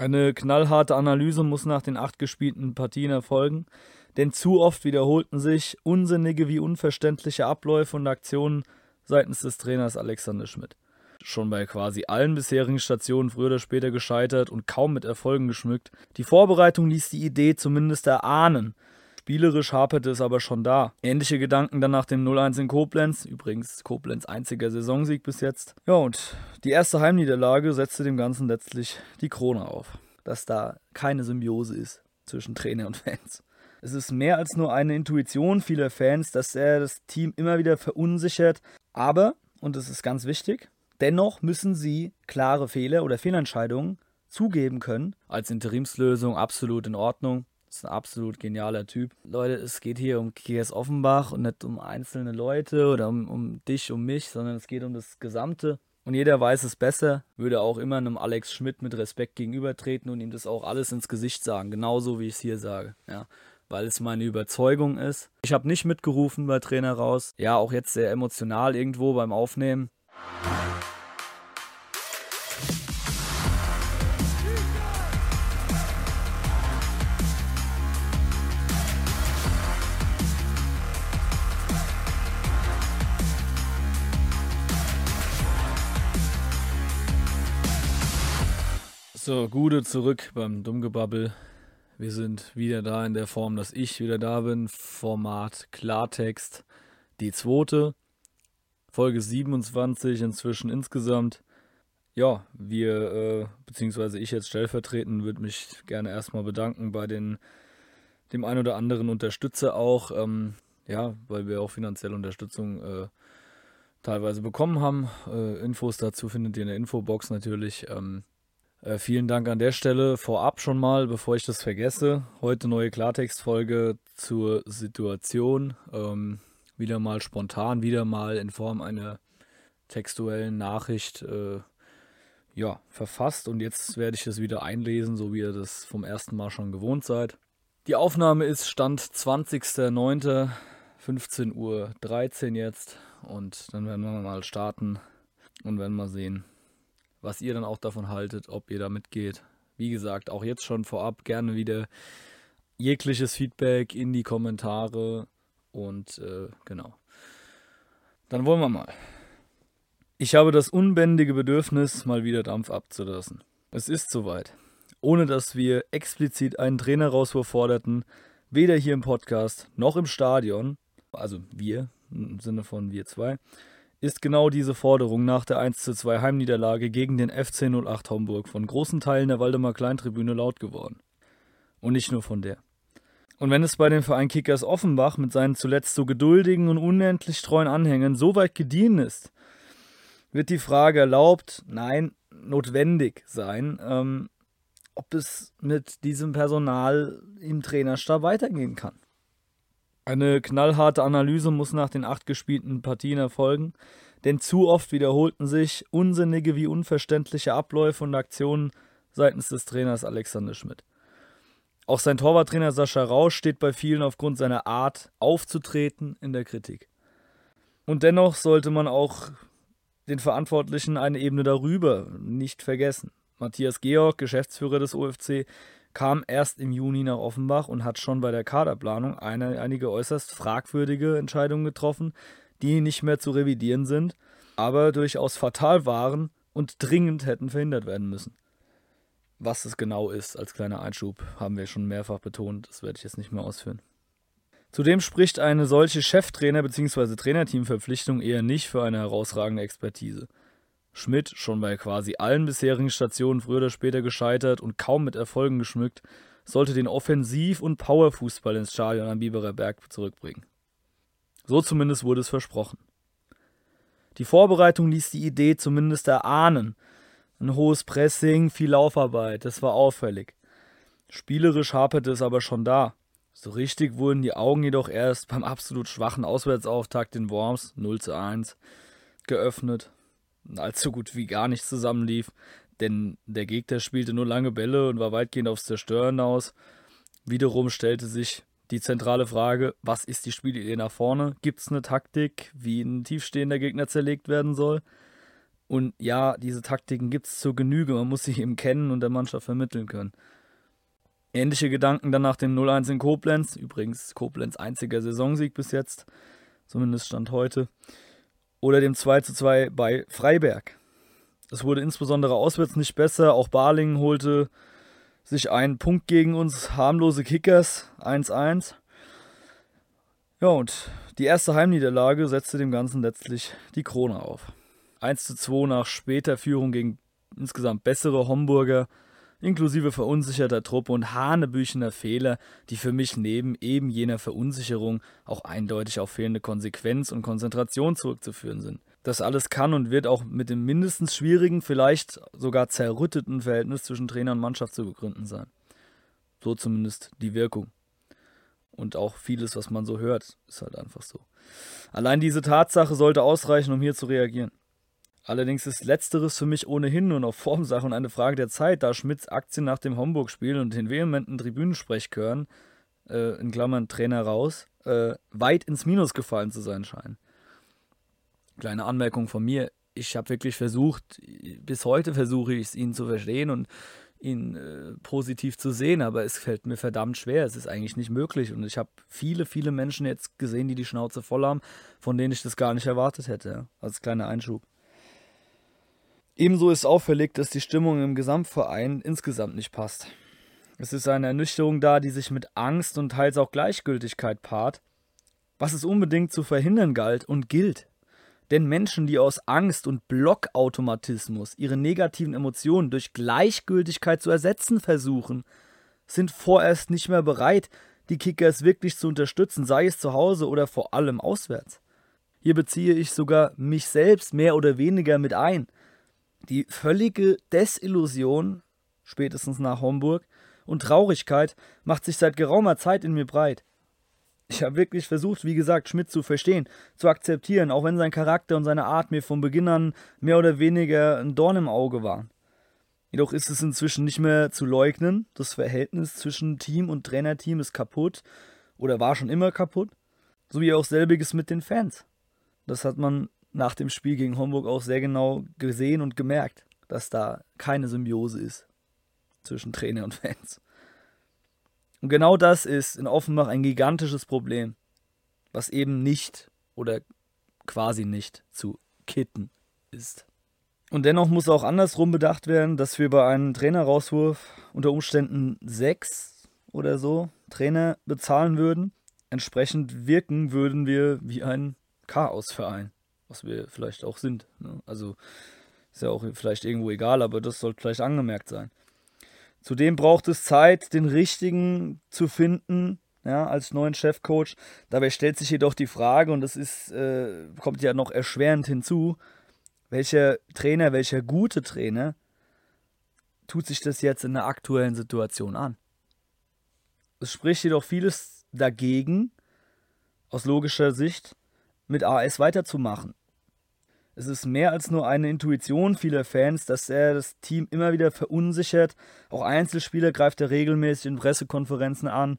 Eine knallharte Analyse muss nach den acht gespielten Partien erfolgen, denn zu oft wiederholten sich unsinnige wie unverständliche Abläufe und Aktionen seitens des Trainers Alexander Schmidt. Schon bei quasi allen bisherigen Stationen früher oder später gescheitert und kaum mit Erfolgen geschmückt. Die Vorbereitung ließ die Idee zumindest erahnen, Spielerisch haperte es aber schon da. Ähnliche Gedanken dann nach dem 0-1 in Koblenz. Übrigens Koblenz einziger Saisonsieg bis jetzt. Ja, und die erste Heimniederlage setzte dem Ganzen letztlich die Krone auf. Dass da keine Symbiose ist zwischen Trainer und Fans. Es ist mehr als nur eine Intuition vieler Fans, dass er das Team immer wieder verunsichert. Aber, und das ist ganz wichtig, dennoch müssen sie klare Fehler oder Fehlentscheidungen zugeben können. Als Interimslösung absolut in Ordnung. Ist ein absolut genialer Typ. Leute, es geht hier um Kies Offenbach und nicht um einzelne Leute oder um, um dich, um mich, sondern es geht um das Gesamte. Und jeder weiß es besser, würde auch immer einem Alex Schmidt mit Respekt gegenübertreten und ihm das auch alles ins Gesicht sagen, genauso wie ich es hier sage. Ja, weil es meine Überzeugung ist. Ich habe nicht mitgerufen bei Trainer raus. Ja, auch jetzt sehr emotional irgendwo beim Aufnehmen. So, Gude zurück beim Dummgebabbel. Wir sind wieder da in der Form, dass ich wieder da bin. Format Klartext. Die zweite. Folge 27 inzwischen insgesamt. Ja, wir, äh, beziehungsweise ich jetzt stellvertretend, würde mich gerne erstmal bedanken bei den, dem ein oder anderen Unterstützer auch. Ähm, ja, weil wir auch finanzielle Unterstützung äh, teilweise bekommen haben. Äh, Infos dazu findet ihr in der Infobox natürlich. Ähm, äh, vielen Dank an der Stelle vorab schon mal, bevor ich das vergesse. Heute neue Klartextfolge zur Situation. Ähm, wieder mal spontan, wieder mal in Form einer textuellen Nachricht äh, ja, verfasst. Und jetzt werde ich das wieder einlesen, so wie ihr das vom ersten Mal schon gewohnt seid. Die Aufnahme ist Stand 20.09. 15.13 Uhr jetzt. Und dann werden wir mal starten und werden mal sehen, was ihr dann auch davon haltet, ob ihr da mitgeht. Wie gesagt, auch jetzt schon vorab gerne wieder jegliches Feedback in die Kommentare und äh, genau. Dann wollen wir mal. Ich habe das unbändige Bedürfnis, mal wieder Dampf abzulassen. Es ist soweit. Ohne dass wir explizit einen Trainerauswurf forderten, weder hier im Podcast noch im Stadion, also wir, im Sinne von wir zwei, ist genau diese Forderung nach der 1:2 Heimniederlage gegen den FC 08 Homburg von großen Teilen der Waldemar Kleintribüne laut geworden. Und nicht nur von der. Und wenn es bei dem Verein Kickers Offenbach mit seinen zuletzt so geduldigen und unendlich treuen Anhängern so weit gediehen ist, wird die Frage erlaubt, nein, notwendig sein, ähm, ob es mit diesem Personal im Trainerstab weitergehen kann. Eine knallharte Analyse muss nach den acht gespielten Partien erfolgen, denn zu oft wiederholten sich unsinnige wie unverständliche Abläufe und Aktionen seitens des Trainers Alexander Schmidt. Auch sein Torwarttrainer Sascha Rausch steht bei vielen aufgrund seiner Art aufzutreten in der Kritik. Und dennoch sollte man auch den Verantwortlichen eine Ebene darüber nicht vergessen. Matthias Georg, Geschäftsführer des OFC, kam erst im Juni nach Offenbach und hat schon bei der Kaderplanung eine, einige äußerst fragwürdige Entscheidungen getroffen, die nicht mehr zu revidieren sind, aber durchaus fatal waren und dringend hätten verhindert werden müssen. Was es genau ist, als kleiner Einschub, haben wir schon mehrfach betont, das werde ich jetzt nicht mehr ausführen. Zudem spricht eine solche Cheftrainer- bzw. Trainerteamverpflichtung eher nicht für eine herausragende Expertise. Schmidt, schon bei quasi allen bisherigen Stationen früher oder später gescheitert und kaum mit Erfolgen geschmückt, sollte den Offensiv- und Powerfußball ins Stadion am Biberer Berg zurückbringen. So zumindest wurde es versprochen. Die Vorbereitung ließ die Idee zumindest erahnen. Ein hohes Pressing, viel Laufarbeit, das war auffällig. Spielerisch haperte es aber schon da. So richtig wurden die Augen jedoch erst beim absolut schwachen Auswärtsauftakt in Worms 0 zu 1 geöffnet allzu gut wie gar nicht zusammenlief, denn der Gegner spielte nur lange Bälle und war weitgehend aufs Zerstören aus. Wiederum stellte sich die zentrale Frage, was ist die Spielidee nach vorne? Gibt es eine Taktik, wie ein tiefstehender Gegner zerlegt werden soll? Und ja, diese Taktiken gibt es zur Genüge. Man muss sie eben kennen und der Mannschaft vermitteln können. Ähnliche Gedanken dann nach dem 0-1 in Koblenz. Übrigens Koblenz einziger Saisonsieg bis jetzt. Zumindest Stand heute. Oder dem 2-2 bei Freiberg. Es wurde insbesondere auswärts nicht besser. Auch Balingen holte sich einen Punkt gegen uns. Harmlose Kickers 1-1. Ja, und die erste Heimniederlage setzte dem Ganzen letztlich die Krone auf. 1 zu 2 nach später Führung gegen insgesamt bessere Homburger, inklusive verunsicherter Truppe und hanebüchener Fehler, die für mich neben eben jener Verunsicherung auch eindeutig auf fehlende Konsequenz und Konzentration zurückzuführen sind. Das alles kann und wird auch mit dem mindestens schwierigen, vielleicht sogar zerrütteten Verhältnis zwischen Trainer und Mannschaft zu begründen sein. So zumindest die Wirkung. Und auch vieles, was man so hört, ist halt einfach so. Allein diese Tatsache sollte ausreichen, um hier zu reagieren. Allerdings ist Letzteres für mich ohnehin nur noch Formsache und eine Frage der Zeit, da Schmidts Aktien nach dem Homburg-Spiel und den vehementen Tribünensprechchören, äh, in Klammern Trainer raus, äh, weit ins Minus gefallen zu sein scheinen. Kleine Anmerkung von mir. Ich habe wirklich versucht, bis heute versuche ich es, ihn zu verstehen und ihn äh, positiv zu sehen, aber es fällt mir verdammt schwer. Es ist eigentlich nicht möglich. Und ich habe viele, viele Menschen jetzt gesehen, die die Schnauze voll haben, von denen ich das gar nicht erwartet hätte. Als kleiner Einschub. Ebenso ist auffällig, dass die Stimmung im Gesamtverein insgesamt nicht passt. Es ist eine Ernüchterung da, die sich mit Angst und teils auch Gleichgültigkeit paart, was es unbedingt zu verhindern galt und gilt. Denn Menschen, die aus Angst und Blockautomatismus ihre negativen Emotionen durch Gleichgültigkeit zu ersetzen versuchen, sind vorerst nicht mehr bereit, die Kickers wirklich zu unterstützen, sei es zu Hause oder vor allem auswärts. Hier beziehe ich sogar mich selbst mehr oder weniger mit ein – die völlige Desillusion, spätestens nach Homburg, und Traurigkeit macht sich seit geraumer Zeit in mir breit. Ich habe wirklich versucht, wie gesagt, Schmidt zu verstehen, zu akzeptieren, auch wenn sein Charakter und seine Art mir von Beginn an mehr oder weniger ein Dorn im Auge waren. Jedoch ist es inzwischen nicht mehr zu leugnen, das Verhältnis zwischen Team und Trainerteam ist kaputt oder war schon immer kaputt, sowie auch selbiges mit den Fans. Das hat man nach dem Spiel gegen Homburg auch sehr genau gesehen und gemerkt, dass da keine Symbiose ist zwischen Trainer und Fans. Und genau das ist in Offenbach ein gigantisches Problem, was eben nicht oder quasi nicht zu kitten ist. Und dennoch muss auch andersrum bedacht werden, dass wir bei einem Trainerauswurf unter Umständen sechs oder so Trainer bezahlen würden. Entsprechend wirken würden wir wie ein Chaosverein was wir vielleicht auch sind. Ne? Also ist ja auch vielleicht irgendwo egal, aber das sollte vielleicht angemerkt sein. Zudem braucht es Zeit, den richtigen zu finden, ja, als neuen Chefcoach. Dabei stellt sich jedoch die Frage, und das ist, äh, kommt ja noch erschwerend hinzu, welcher Trainer, welcher gute Trainer tut sich das jetzt in der aktuellen Situation an? Es spricht jedoch vieles dagegen, aus logischer Sicht, mit AS weiterzumachen. Es ist mehr als nur eine Intuition vieler Fans, dass er das Team immer wieder verunsichert. Auch Einzelspieler greift er regelmäßig in Pressekonferenzen an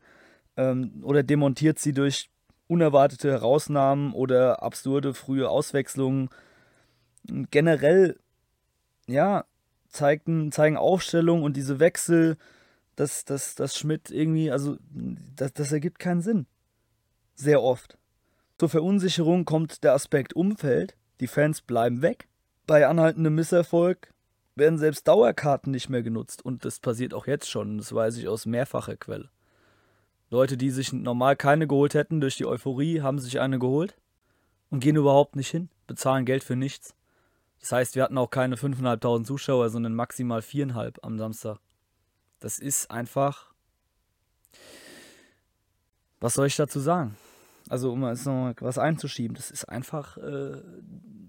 ähm, oder demontiert sie durch unerwartete Herausnahmen oder absurde frühe Auswechslungen. Generell, ja, zeigten, zeigen Aufstellungen und diese Wechsel, dass, dass, dass Schmidt irgendwie, also das, das ergibt keinen Sinn. Sehr oft. Zur Verunsicherung kommt der Aspekt Umfeld die Fans bleiben weg. Bei anhaltendem Misserfolg werden selbst Dauerkarten nicht mehr genutzt. Und das passiert auch jetzt schon. Das weiß ich aus mehrfacher Quelle. Leute, die sich normal keine geholt hätten durch die Euphorie, haben sich eine geholt und gehen überhaupt nicht hin, bezahlen Geld für nichts. Das heißt, wir hatten auch keine 5.500 Zuschauer, sondern maximal 4.500 am Samstag. Das ist einfach. Was soll ich dazu sagen? Also um jetzt noch was einzuschieben, das ist einfach, äh,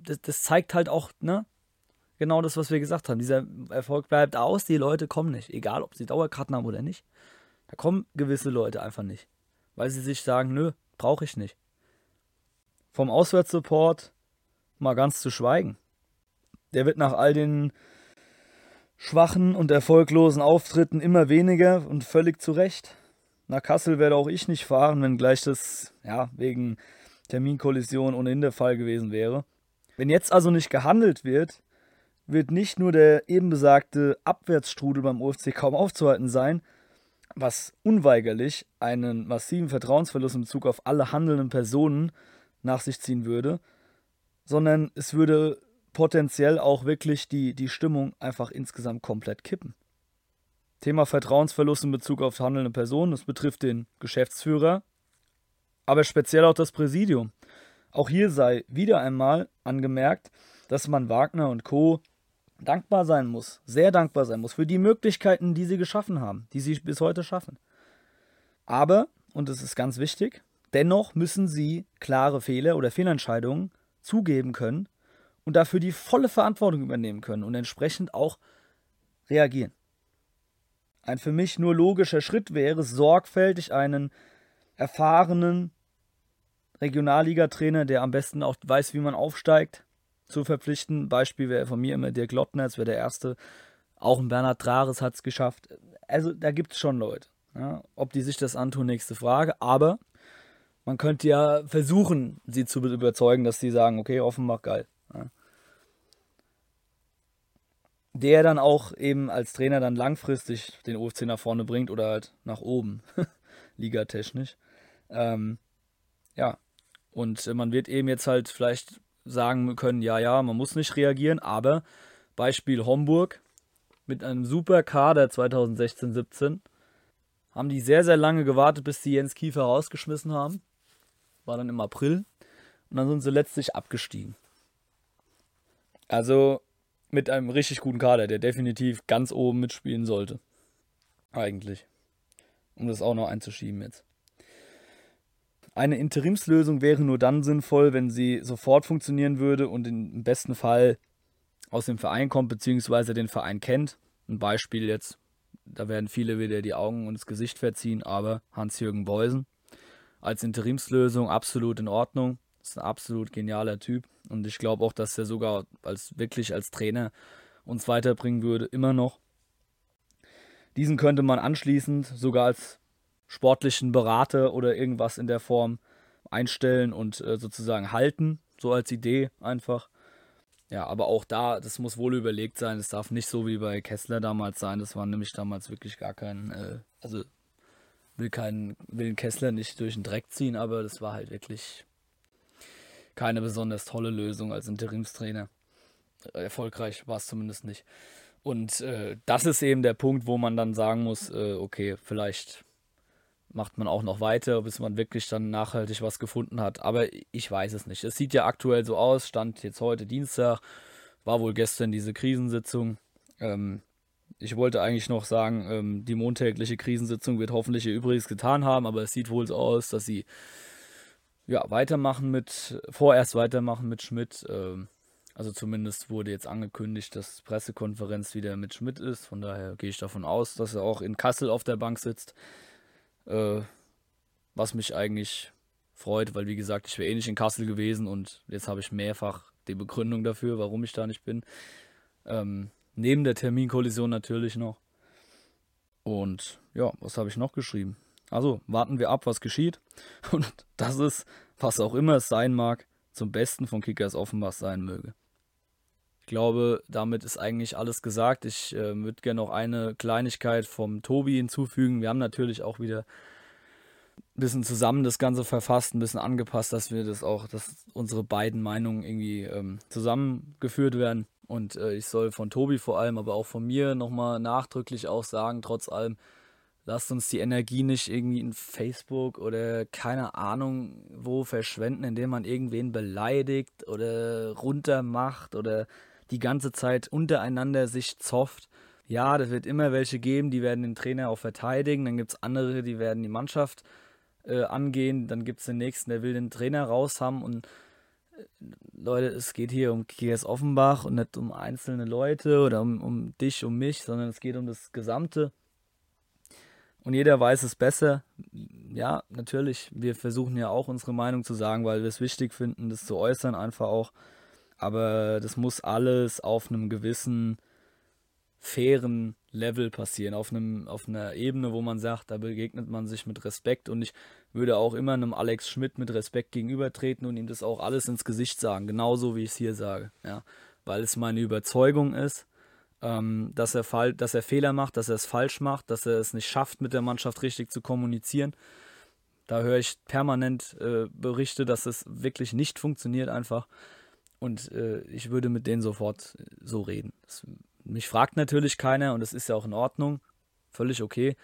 das, das, zeigt halt auch, ne? Genau das, was wir gesagt haben. Dieser Erfolg bleibt aus, die Leute kommen nicht. Egal, ob sie Dauerkarten haben oder nicht. Da kommen gewisse Leute einfach nicht. Weil sie sich sagen, nö, brauche ich nicht. Vom Auswärtssupport mal ganz zu schweigen. Der wird nach all den schwachen und erfolglosen Auftritten immer weniger und völlig zu Recht. Nach Kassel werde auch ich nicht fahren, wenn gleich das, ja, wegen Terminkollision ohnehin der Fall gewesen wäre. Wenn jetzt also nicht gehandelt wird, wird nicht nur der eben besagte Abwärtsstrudel beim UFC kaum aufzuhalten sein, was unweigerlich einen massiven Vertrauensverlust in Bezug auf alle handelnden Personen nach sich ziehen würde, sondern es würde potenziell auch wirklich die, die Stimmung einfach insgesamt komplett kippen. Thema Vertrauensverlust in Bezug auf handelnde Personen, das betrifft den Geschäftsführer, aber speziell auch das Präsidium. Auch hier sei wieder einmal angemerkt, dass man Wagner und Co. dankbar sein muss, sehr dankbar sein muss für die Möglichkeiten, die sie geschaffen haben, die sie bis heute schaffen. Aber, und das ist ganz wichtig, dennoch müssen sie klare Fehler oder Fehlentscheidungen zugeben können und dafür die volle Verantwortung übernehmen können und entsprechend auch reagieren. Ein für mich nur logischer Schritt wäre, sorgfältig einen erfahrenen Regionalliga-Trainer, der am besten auch weiß, wie man aufsteigt, zu verpflichten. Beispiel wäre von mir immer Dirk Lottner, das wäre der erste. Auch ein Bernhard Trares hat es geschafft. Also da gibt es schon Leute. Ja. Ob die sich das antun, nächste Frage. Aber man könnte ja versuchen, sie zu überzeugen, dass sie sagen, okay, Offenbach geil. Ja. Der dann auch eben als Trainer dann langfristig den UFC nach vorne bringt oder halt nach oben, ligatechnisch. Ähm, ja, und man wird eben jetzt halt vielleicht sagen können, ja, ja, man muss nicht reagieren, aber Beispiel Homburg mit einem super Kader 2016-17 haben die sehr, sehr lange gewartet, bis die Jens Kiefer rausgeschmissen haben war dann im April. Und dann sind sie letztlich abgestiegen. Also mit einem richtig guten Kader, der definitiv ganz oben mitspielen sollte. Eigentlich. Um das auch noch einzuschieben jetzt. Eine Interimslösung wäre nur dann sinnvoll, wenn sie sofort funktionieren würde und im besten Fall aus dem Verein kommt, beziehungsweise den Verein kennt. Ein Beispiel jetzt, da werden viele wieder die Augen und das Gesicht verziehen, aber Hans-Jürgen Beusen als Interimslösung absolut in Ordnung. Ist ein absolut genialer Typ und ich glaube auch, dass er sogar als wirklich als Trainer uns weiterbringen würde, immer noch. Diesen könnte man anschließend sogar als sportlichen Berater oder irgendwas in der Form einstellen und äh, sozusagen halten, so als Idee einfach. Ja, aber auch da, das muss wohl überlegt sein. Es darf nicht so wie bei Kessler damals sein. Das war nämlich damals wirklich gar kein, äh, also will keinen, will den Kessler nicht durch den Dreck ziehen, aber das war halt wirklich keine besonders tolle Lösung als Interimstrainer. Erfolgreich war es zumindest nicht. Und äh, das ist eben der Punkt, wo man dann sagen muss, äh, okay, vielleicht macht man auch noch weiter, bis man wirklich dann nachhaltig was gefunden hat. Aber ich weiß es nicht. Es sieht ja aktuell so aus, stand jetzt heute Dienstag, war wohl gestern diese Krisensitzung. Ähm, ich wollte eigentlich noch sagen, ähm, die montägliche Krisensitzung wird hoffentlich ihr Übriges getan haben, aber es sieht wohl so aus, dass sie ja, weitermachen mit, vorerst weitermachen mit Schmidt. Ähm, also zumindest wurde jetzt angekündigt, dass Pressekonferenz wieder mit Schmidt ist. Von daher gehe ich davon aus, dass er auch in Kassel auf der Bank sitzt. Äh, was mich eigentlich freut, weil wie gesagt, ich wäre eh nicht in Kassel gewesen und jetzt habe ich mehrfach die Begründung dafür, warum ich da nicht bin. Ähm, Neben der Terminkollision natürlich noch. Und ja, was habe ich noch geschrieben? Also warten wir ab, was geschieht. Und das ist, was auch immer es sein mag, zum Besten von Kickers Offenbach sein möge. Ich glaube, damit ist eigentlich alles gesagt. Ich äh, würde gerne noch eine Kleinigkeit vom Tobi hinzufügen. Wir haben natürlich auch wieder ein bisschen zusammen das Ganze verfasst, ein bisschen angepasst, dass wir das auch, dass unsere beiden Meinungen irgendwie ähm, zusammengeführt werden. Und äh, ich soll von Tobi vor allem, aber auch von mir nochmal nachdrücklich auch sagen, trotz allem, lasst uns die Energie nicht irgendwie in Facebook oder keine Ahnung wo verschwenden, indem man irgendwen beleidigt oder runtermacht oder die ganze Zeit untereinander sich zofft. Ja, das wird immer welche geben, die werden den Trainer auch verteidigen, dann gibt es andere, die werden die Mannschaft äh, angehen, dann gibt es den nächsten, der will den Trainer raus haben und Leute, es geht hier um KS Offenbach und nicht um einzelne Leute oder um, um dich, um mich, sondern es geht um das Gesamte. Und jeder weiß es besser. Ja, natürlich, wir versuchen ja auch unsere Meinung zu sagen, weil wir es wichtig finden, das zu äußern, einfach auch. Aber das muss alles auf einem gewissen fairen Level passieren, auf, einem, auf einer Ebene, wo man sagt, da begegnet man sich mit Respekt und ich würde auch immer einem Alex Schmidt mit Respekt gegenübertreten und ihm das auch alles ins Gesicht sagen, genauso wie ich es hier sage. Ja. weil es meine Überzeugung ist, ähm, dass, er fall dass er Fehler macht, dass er es falsch macht, dass er es nicht schafft, mit der Mannschaft richtig zu kommunizieren. Da höre ich permanent äh, Berichte, dass es wirklich nicht funktioniert einfach. Und äh, ich würde mit denen sofort so reden. Das, mich fragt natürlich keiner und das ist ja auch in Ordnung. Völlig okay.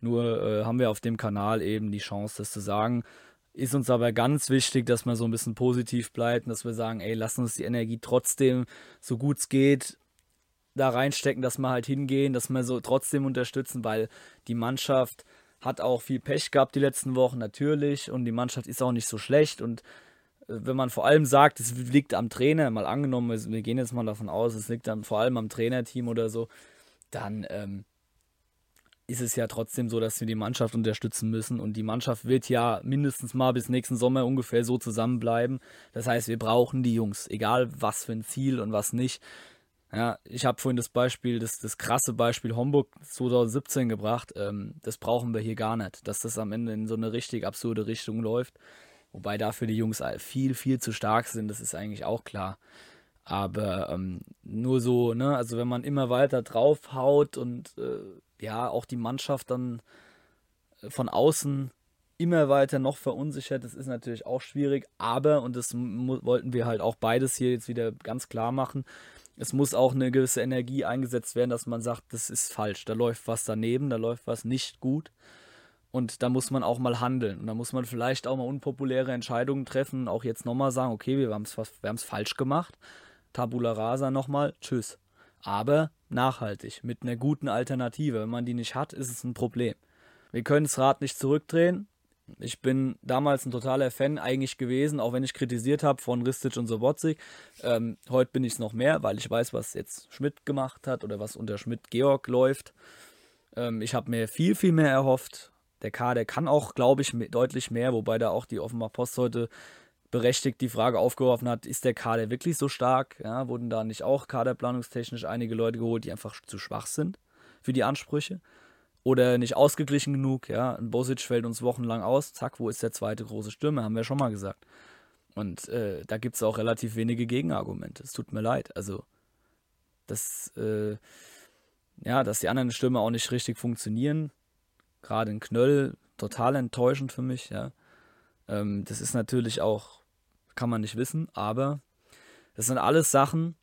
Nur äh, haben wir auf dem Kanal eben die Chance, das zu sagen. Ist uns aber ganz wichtig, dass man so ein bisschen positiv bleibt und dass wir sagen, ey, lass uns die Energie trotzdem, so gut es geht, da reinstecken, dass wir halt hingehen, dass wir so trotzdem unterstützen, weil die Mannschaft hat auch viel Pech gehabt die letzten Wochen natürlich und die Mannschaft ist auch nicht so schlecht und äh, wenn man vor allem sagt, es liegt am Trainer, mal angenommen, wir gehen jetzt mal davon aus, es liegt dann vor allem am Trainerteam oder so, dann ähm, ist es ja trotzdem so, dass wir die Mannschaft unterstützen müssen. Und die Mannschaft wird ja mindestens mal bis nächsten Sommer ungefähr so zusammenbleiben. Das heißt, wir brauchen die Jungs, egal was für ein Ziel und was nicht. Ja, ich habe vorhin das Beispiel, das, das krasse Beispiel Homburg 2017 gebracht. Ähm, das brauchen wir hier gar nicht, dass das am Ende in so eine richtig absurde Richtung läuft. Wobei dafür die Jungs viel, viel zu stark sind, das ist eigentlich auch klar. Aber ähm, nur so, ne, also wenn man immer weiter draufhaut und äh, ja, auch die Mannschaft dann äh, von außen immer weiter noch verunsichert, das ist natürlich auch schwierig. Aber, und das wollten wir halt auch beides hier jetzt wieder ganz klar machen, es muss auch eine gewisse Energie eingesetzt werden, dass man sagt, das ist falsch, da läuft was daneben, da läuft was nicht gut. Und da muss man auch mal handeln. Und da muss man vielleicht auch mal unpopuläre Entscheidungen treffen auch jetzt nochmal sagen, okay, wir haben es falsch gemacht. Tabula rasa nochmal, tschüss. Aber nachhaltig, mit einer guten Alternative. Wenn man die nicht hat, ist es ein Problem. Wir können das Rad nicht zurückdrehen. Ich bin damals ein totaler Fan eigentlich gewesen, auch wenn ich kritisiert habe von Ristic und Sobotzig. Ähm, heute bin ich es noch mehr, weil ich weiß, was jetzt Schmidt gemacht hat oder was unter Schmidt-Georg läuft. Ähm, ich habe mir viel, viel mehr erhofft. Der Kader kann auch, glaube ich, deutlich mehr, wobei da auch die Offenbar Post heute berechtigt die Frage aufgeworfen hat, ist der Kader wirklich so stark? Ja, wurden da nicht auch kaderplanungstechnisch einige Leute geholt, die einfach zu schwach sind für die Ansprüche? Oder nicht ausgeglichen genug? Ja, ein Bosic fällt uns wochenlang aus. Zack, wo ist der zweite große Stürmer? Haben wir schon mal gesagt. Und äh, da gibt es auch relativ wenige Gegenargumente. Es tut mir leid. Also, dass, äh, ja, dass die anderen Stürmer auch nicht richtig funktionieren. Gerade in Knöll, total enttäuschend für mich, ja. Ähm, das ist natürlich auch kann man nicht wissen, aber das sind alles Sachen,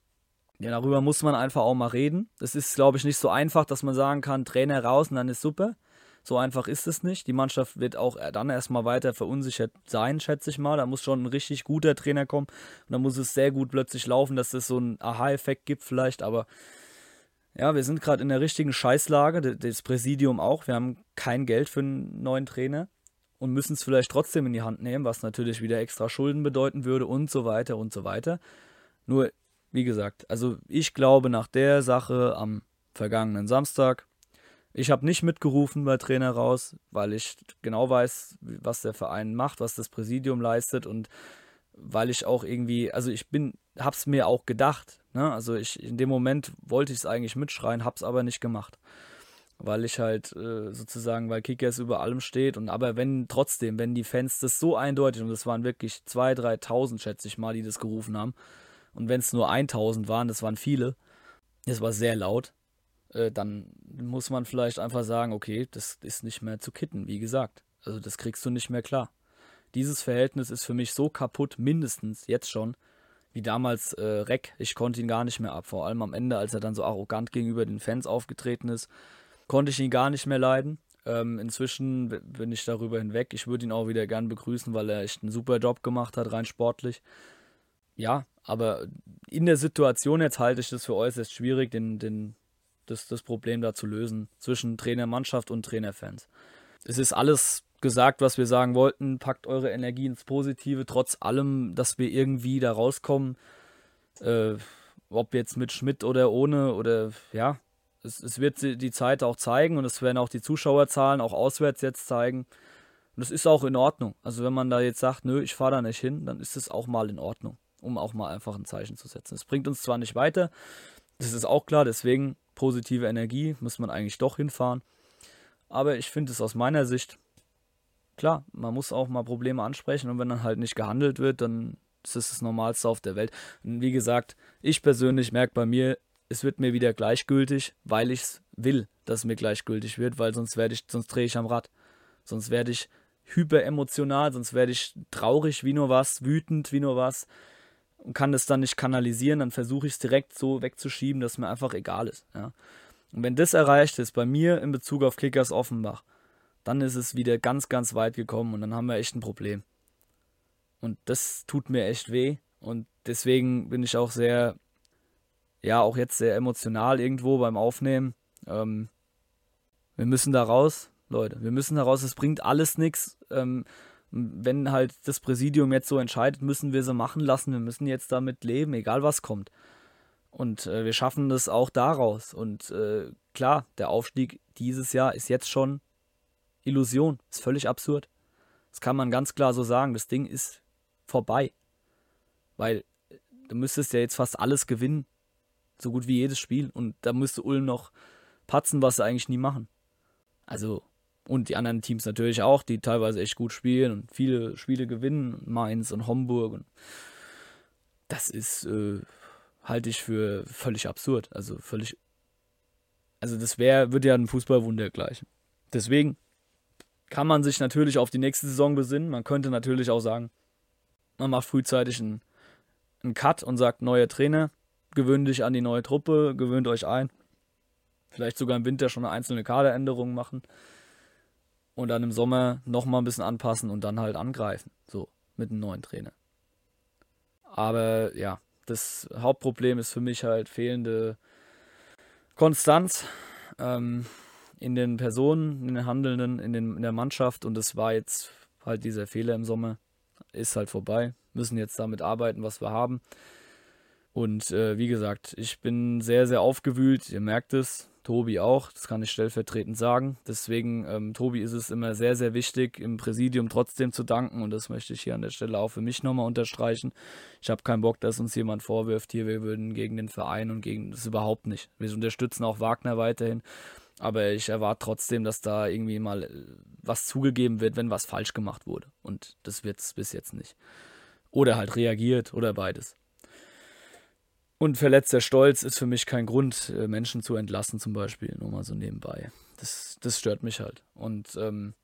ja, darüber muss man einfach auch mal reden. Das ist, glaube ich, nicht so einfach, dass man sagen kann, Trainer raus und dann ist super. So einfach ist es nicht. Die Mannschaft wird auch dann erstmal weiter verunsichert sein, schätze ich mal. Da muss schon ein richtig guter Trainer kommen. Und da muss es sehr gut plötzlich laufen, dass es so einen Aha-Effekt gibt, vielleicht. Aber ja, wir sind gerade in der richtigen Scheißlage. Das Präsidium auch. Wir haben kein Geld für einen neuen Trainer und müssen es vielleicht trotzdem in die Hand nehmen, was natürlich wieder extra Schulden bedeuten würde und so weiter und so weiter. Nur, wie gesagt, also ich glaube nach der Sache am vergangenen Samstag, ich habe nicht mitgerufen bei Trainer raus, weil ich genau weiß, was der Verein macht, was das Präsidium leistet und weil ich auch irgendwie, also ich bin, hab's mir auch gedacht, ne? Also ich in dem Moment wollte ich es eigentlich mitschreien, hab's aber nicht gemacht weil ich halt äh, sozusagen, weil Kickers über allem steht und aber wenn trotzdem, wenn die Fans das so eindeutig und das waren wirklich 2.000, 3.000, schätze ich mal, die das gerufen haben und wenn es nur 1.000 waren, das waren viele, das war sehr laut, äh, dann muss man vielleicht einfach sagen, okay, das ist nicht mehr zu kitten, wie gesagt. Also das kriegst du nicht mehr klar. Dieses Verhältnis ist für mich so kaputt, mindestens jetzt schon, wie damals äh, Reck. Ich konnte ihn gar nicht mehr ab, vor allem am Ende, als er dann so arrogant gegenüber den Fans aufgetreten ist konnte ich ihn gar nicht mehr leiden. Ähm, inzwischen bin ich darüber hinweg. Ich würde ihn auch wieder gern begrüßen, weil er echt einen super Job gemacht hat, rein sportlich. Ja, aber in der Situation jetzt halte ich das für äußerst schwierig, den, den, das, das Problem da zu lösen zwischen Trainermannschaft und Trainerfans. Es ist alles gesagt, was wir sagen wollten. Packt eure Energie ins Positive, trotz allem, dass wir irgendwie da rauskommen. Äh, ob jetzt mit Schmidt oder ohne oder ja, es, es wird die Zeit auch zeigen und es werden auch die Zuschauerzahlen auch auswärts jetzt zeigen. Und das ist auch in Ordnung. Also wenn man da jetzt sagt, nö, ich fahre da nicht hin, dann ist es auch mal in Ordnung, um auch mal einfach ein Zeichen zu setzen. Es bringt uns zwar nicht weiter, das ist auch klar, deswegen positive Energie muss man eigentlich doch hinfahren. Aber ich finde es aus meiner Sicht, klar, man muss auch mal Probleme ansprechen und wenn dann halt nicht gehandelt wird, dann Das ist das Normalste auf der Welt. Und wie gesagt, ich persönlich merke bei mir, es wird mir wieder gleichgültig, weil ich es will, dass es mir gleichgültig wird, weil sonst werde ich, sonst drehe ich am Rad. Sonst werde ich hyperemotional, sonst werde ich traurig wie nur was, wütend wie nur was und kann das dann nicht kanalisieren, dann versuche ich es direkt so wegzuschieben, dass mir einfach egal ist. Ja. Und wenn das erreicht ist, bei mir in Bezug auf Kickers Offenbach, dann ist es wieder ganz, ganz weit gekommen und dann haben wir echt ein Problem. Und das tut mir echt weh und deswegen bin ich auch sehr, ja, auch jetzt sehr emotional irgendwo beim Aufnehmen. Ähm, wir müssen da raus, Leute. Wir müssen da raus. Es bringt alles nichts. Ähm, wenn halt das Präsidium jetzt so entscheidet, müssen wir sie machen lassen. Wir müssen jetzt damit leben, egal was kommt. Und äh, wir schaffen das auch daraus. Und äh, klar, der Aufstieg dieses Jahr ist jetzt schon Illusion. Ist völlig absurd. Das kann man ganz klar so sagen. Das Ding ist vorbei. Weil du müsstest ja jetzt fast alles gewinnen. So gut wie jedes Spiel. Und da müsste Ulm noch patzen, was sie eigentlich nie machen. Also, und die anderen Teams natürlich auch, die teilweise echt gut spielen und viele Spiele gewinnen. Mainz und Homburg. Und das ist, äh, halte ich für völlig absurd. Also völlig. Also das wäre, würde ja ein Fußballwunder gleichen. Deswegen kann man sich natürlich auf die nächste Saison besinnen. Man könnte natürlich auch sagen, man macht frühzeitig einen, einen Cut und sagt, neuer Trainer, gewöhnt dich an die neue Truppe, gewöhnt euch ein. Vielleicht sogar im Winter schon eine einzelne Kaderänderung machen und dann im Sommer nochmal ein bisschen anpassen und dann halt angreifen. So, mit einem neuen Trainer. Aber ja, das Hauptproblem ist für mich halt fehlende Konstanz ähm, in den Personen, in den Handelnden, in, den, in der Mannschaft und das war jetzt halt dieser Fehler im Sommer. Ist halt vorbei. Müssen jetzt damit arbeiten, was wir haben. Und äh, wie gesagt, ich bin sehr, sehr aufgewühlt. Ihr merkt es. Tobi auch, das kann ich stellvertretend sagen. Deswegen, ähm, Tobi ist es immer sehr, sehr wichtig, im Präsidium trotzdem zu danken und das möchte ich hier an der Stelle auch für mich nochmal unterstreichen. Ich habe keinen Bock, dass uns jemand vorwirft, hier, wir würden gegen den Verein und gegen das überhaupt nicht. Wir unterstützen auch Wagner weiterhin, aber ich erwarte trotzdem, dass da irgendwie mal äh, was zugegeben wird, wenn was falsch gemacht wurde und das wird es bis jetzt nicht. Oder halt reagiert oder beides. Und verletzter Stolz ist für mich kein Grund, äh, Menschen zu entlassen, zum Beispiel, nur mal so nebenbei. Das, das stört mich halt. Und ähm,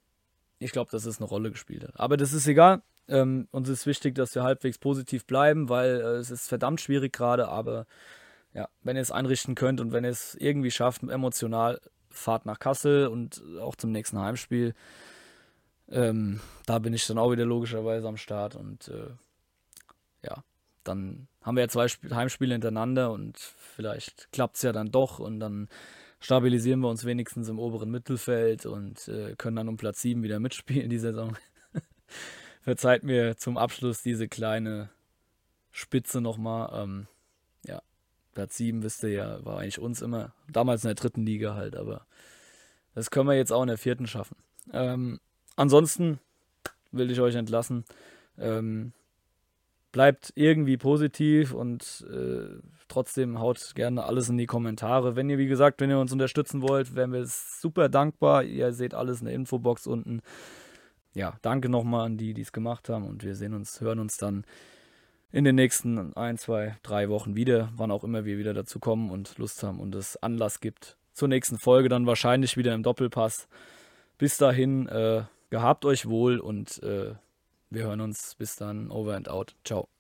ich glaube, dass es eine Rolle gespielt hat. Aber das ist egal. Ähm, uns ist wichtig, dass wir halbwegs positiv bleiben, weil äh, es ist verdammt schwierig gerade. Aber ja, wenn ihr es einrichten könnt und wenn ihr es irgendwie schafft, emotional, fahrt nach Kassel und auch zum nächsten Heimspiel. Ähm, da bin ich dann auch wieder logischerweise am Start und äh, ja, dann haben wir ja zwei Heimspiele hintereinander und vielleicht klappt es ja dann doch und dann stabilisieren wir uns wenigstens im oberen Mittelfeld und äh, können dann um Platz 7 wieder mitspielen die Saison. Verzeiht mir zum Abschluss diese kleine Spitze nochmal. Ähm, ja, Platz 7, wisst ihr ja, war eigentlich uns immer. Damals in der dritten Liga halt, aber das können wir jetzt auch in der vierten schaffen. Ähm, ansonsten will ich euch entlassen. Ähm, bleibt irgendwie positiv und äh, trotzdem haut gerne alles in die Kommentare. Wenn ihr, wie gesagt, wenn ihr uns unterstützen wollt, wären wir super dankbar. Ihr seht alles in der Infobox unten. Ja, danke nochmal an die, die es gemacht haben und wir sehen uns, hören uns dann in den nächsten ein, zwei, drei Wochen wieder, wann auch immer wir wieder dazu kommen und Lust haben und es Anlass gibt. Zur nächsten Folge dann wahrscheinlich wieder im Doppelpass. Bis dahin, äh, gehabt euch wohl und äh, wir hören uns. Bis dann. Over and out. Ciao.